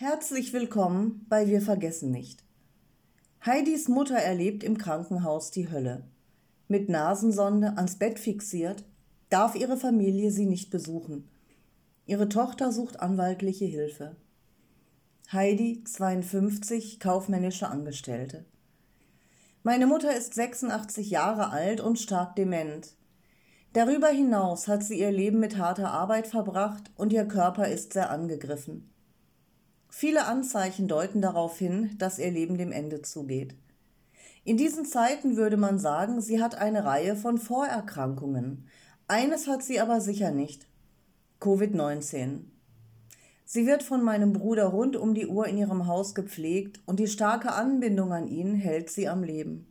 Herzlich willkommen bei Wir vergessen nicht. Heidis Mutter erlebt im Krankenhaus die Hölle. Mit Nasensonde ans Bett fixiert, darf ihre Familie sie nicht besuchen. Ihre Tochter sucht anwaltliche Hilfe. Heidi, 52, kaufmännische Angestellte. Meine Mutter ist 86 Jahre alt und stark dement. Darüber hinaus hat sie ihr Leben mit harter Arbeit verbracht und ihr Körper ist sehr angegriffen. Viele Anzeichen deuten darauf hin, dass ihr Leben dem Ende zugeht. In diesen Zeiten würde man sagen, sie hat eine Reihe von Vorerkrankungen. Eines hat sie aber sicher nicht. Covid-19. Sie wird von meinem Bruder rund um die Uhr in ihrem Haus gepflegt und die starke Anbindung an ihn hält sie am Leben.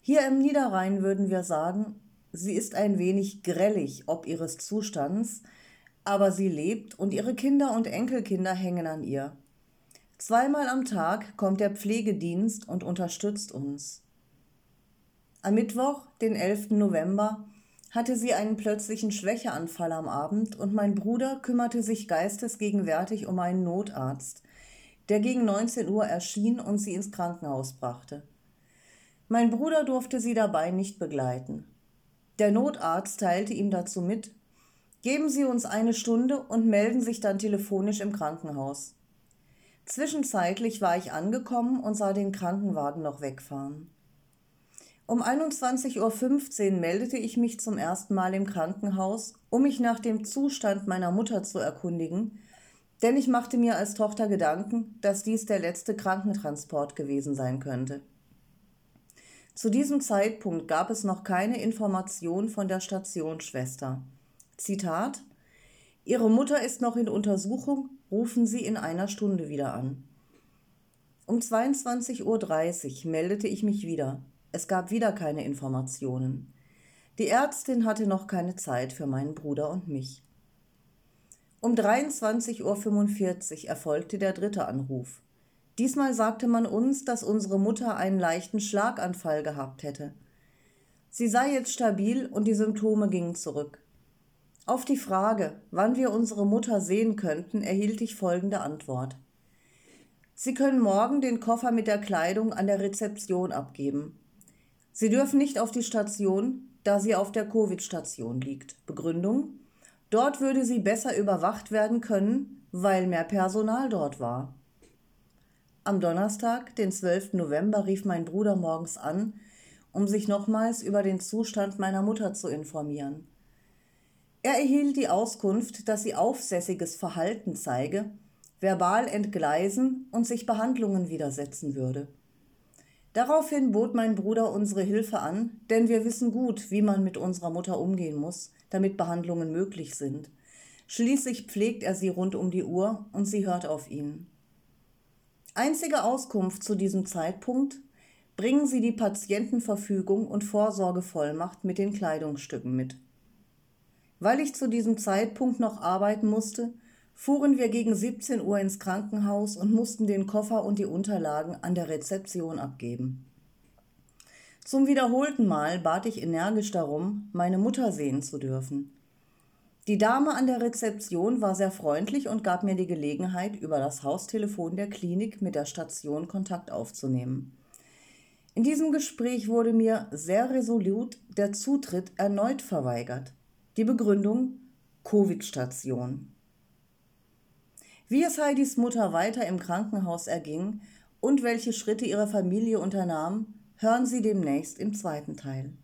Hier im Niederrhein würden wir sagen, Sie ist ein wenig grellig ob ihres Zustands, aber sie lebt und ihre Kinder und Enkelkinder hängen an ihr. Zweimal am Tag kommt der Pflegedienst und unterstützt uns. Am Mittwoch, den 11. November, hatte sie einen plötzlichen Schwächeanfall am Abend und mein Bruder kümmerte sich geistesgegenwärtig um einen Notarzt, der gegen 19 Uhr erschien und sie ins Krankenhaus brachte. Mein Bruder durfte sie dabei nicht begleiten. Der Notarzt teilte ihm dazu mit, geben Sie uns eine Stunde und melden sich dann telefonisch im Krankenhaus. Zwischenzeitlich war ich angekommen und sah den Krankenwagen noch wegfahren. Um 21.15 Uhr meldete ich mich zum ersten Mal im Krankenhaus, um mich nach dem Zustand meiner Mutter zu erkundigen, denn ich machte mir als Tochter Gedanken, dass dies der letzte Krankentransport gewesen sein könnte. Zu diesem Zeitpunkt gab es noch keine Information von der Stationsschwester. Zitat Ihre Mutter ist noch in Untersuchung, rufen Sie in einer Stunde wieder an. Um 22.30 Uhr meldete ich mich wieder. Es gab wieder keine Informationen. Die Ärztin hatte noch keine Zeit für meinen Bruder und mich. Um 23.45 Uhr erfolgte der dritte Anruf. Diesmal sagte man uns, dass unsere Mutter einen leichten Schlaganfall gehabt hätte. Sie sei jetzt stabil und die Symptome gingen zurück. Auf die Frage, wann wir unsere Mutter sehen könnten, erhielt ich folgende Antwort. Sie können morgen den Koffer mit der Kleidung an der Rezeption abgeben. Sie dürfen nicht auf die Station, da sie auf der Covid-Station liegt. Begründung? Dort würde sie besser überwacht werden können, weil mehr Personal dort war. Am Donnerstag, den 12. November, rief mein Bruder morgens an, um sich nochmals über den Zustand meiner Mutter zu informieren. Er erhielt die Auskunft, dass sie aufsässiges Verhalten zeige, verbal entgleisen und sich Behandlungen widersetzen würde. Daraufhin bot mein Bruder unsere Hilfe an, denn wir wissen gut, wie man mit unserer Mutter umgehen muss, damit Behandlungen möglich sind. Schließlich pflegt er sie rund um die Uhr und sie hört auf ihn. Einzige Auskunft zu diesem Zeitpunkt bringen Sie die Patientenverfügung und Vorsorgevollmacht mit den Kleidungsstücken mit. Weil ich zu diesem Zeitpunkt noch arbeiten musste, fuhren wir gegen 17 Uhr ins Krankenhaus und mussten den Koffer und die Unterlagen an der Rezeption abgeben. Zum wiederholten Mal bat ich energisch darum, meine Mutter sehen zu dürfen. Die Dame an der Rezeption war sehr freundlich und gab mir die Gelegenheit, über das Haustelefon der Klinik mit der Station Kontakt aufzunehmen. In diesem Gespräch wurde mir sehr resolut der Zutritt erneut verweigert. Die Begründung Covid-Station. Wie es Heidis Mutter weiter im Krankenhaus erging und welche Schritte ihre Familie unternahm, hören Sie demnächst im zweiten Teil.